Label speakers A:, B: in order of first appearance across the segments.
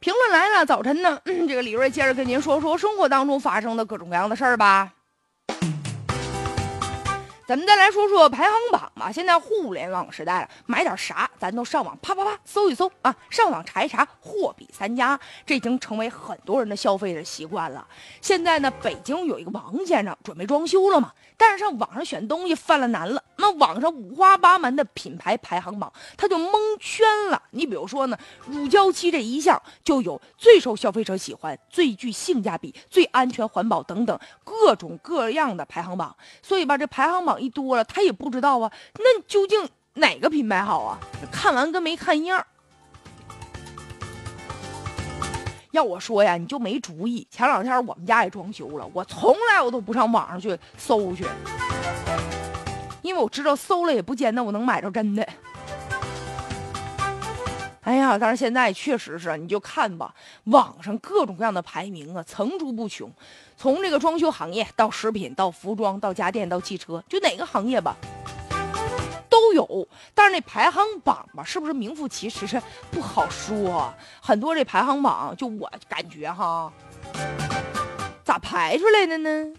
A: 评论来了，早晨呢，这个李瑞接着跟您说说生活当中发生的各种各样的事儿吧。咱们再来说说排行榜吧。现在互联网时代了，买点啥咱都上网啪啪啪搜一搜啊，上网查一查，货比三家，这已经成为很多人的消费的习惯了。现在呢，北京有一个王先生准备装修了嘛，但是上网上选东西犯了难了。那网上五花八门的品牌排行榜，他就蒙圈了。你比如说呢，乳胶漆这一项就有最受消费者喜欢、最具性价比、最安全环保等等各种各样的排行榜。所以吧，这排行榜。一多了，他也不知道啊。那究竟哪个品牌好啊？看完跟没看一样。要我说呀，你就没主意。前两天我们家也装修了，我从来我都不上网上去搜去，因为我知道搜了也不见得我能买着真的。哎呀，但是现在确实是，你就看吧，网上各种各样的排名啊，层出不穷。从这个装修行业到食品，到服装，到家电，到汽车，就哪个行业吧，都有。但是那排行榜吧，是不是名副其实是不好说。很多这排行榜，就我感觉哈，咋排出来的呢？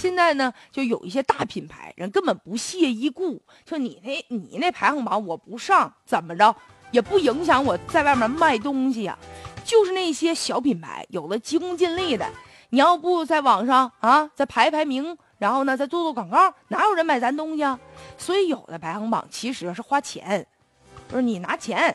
A: 现在呢，就有一些大品牌人根本不屑一顾，就你那你那排行榜我不上，怎么着也不影响我在外面卖东西呀。就是那些小品牌，有的急功近利的，你要不在网上啊再排排名，然后呢再做做广告，哪有人买咱东西啊？所以有的排行榜其实是花钱，就是你拿钱，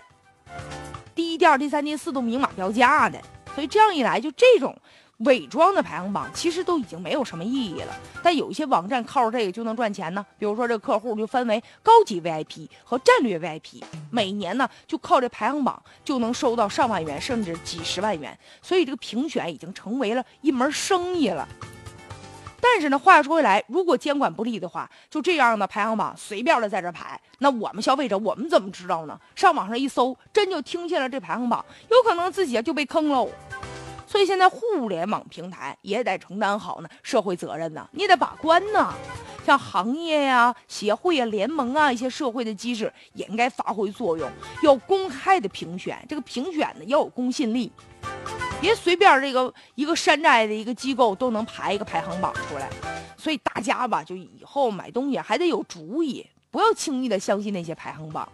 A: 第一、第二、第三、第四都明码标价的，所以这样一来就这种。伪装的排行榜其实都已经没有什么意义了，但有一些网站靠着这个就能赚钱呢。比如说，这个客户就分为高级 VIP 和战略 VIP，每年呢就靠这排行榜就能收到上万元甚至几十万元，所以这个评选已经成为了一门生意了。但是呢，话说回来，如果监管不力的话，就这样的排行榜随便的在这排，那我们消费者我们怎么知道呢？上网上一搜，真就听见了这排行榜，有可能自己就被坑喽。所以现在互联网平台也得承担好呢社会责任呢，你得把关呢。像行业呀、协会啊、联盟啊一些社会的机制也应该发挥作用，要公开的评选，这个评选呢要有公信力，别随便这个一个山寨的一个机构都能排一个排行榜出来。所以大家吧，就以后买东西还得有主意，不要轻易的相信那些排行榜。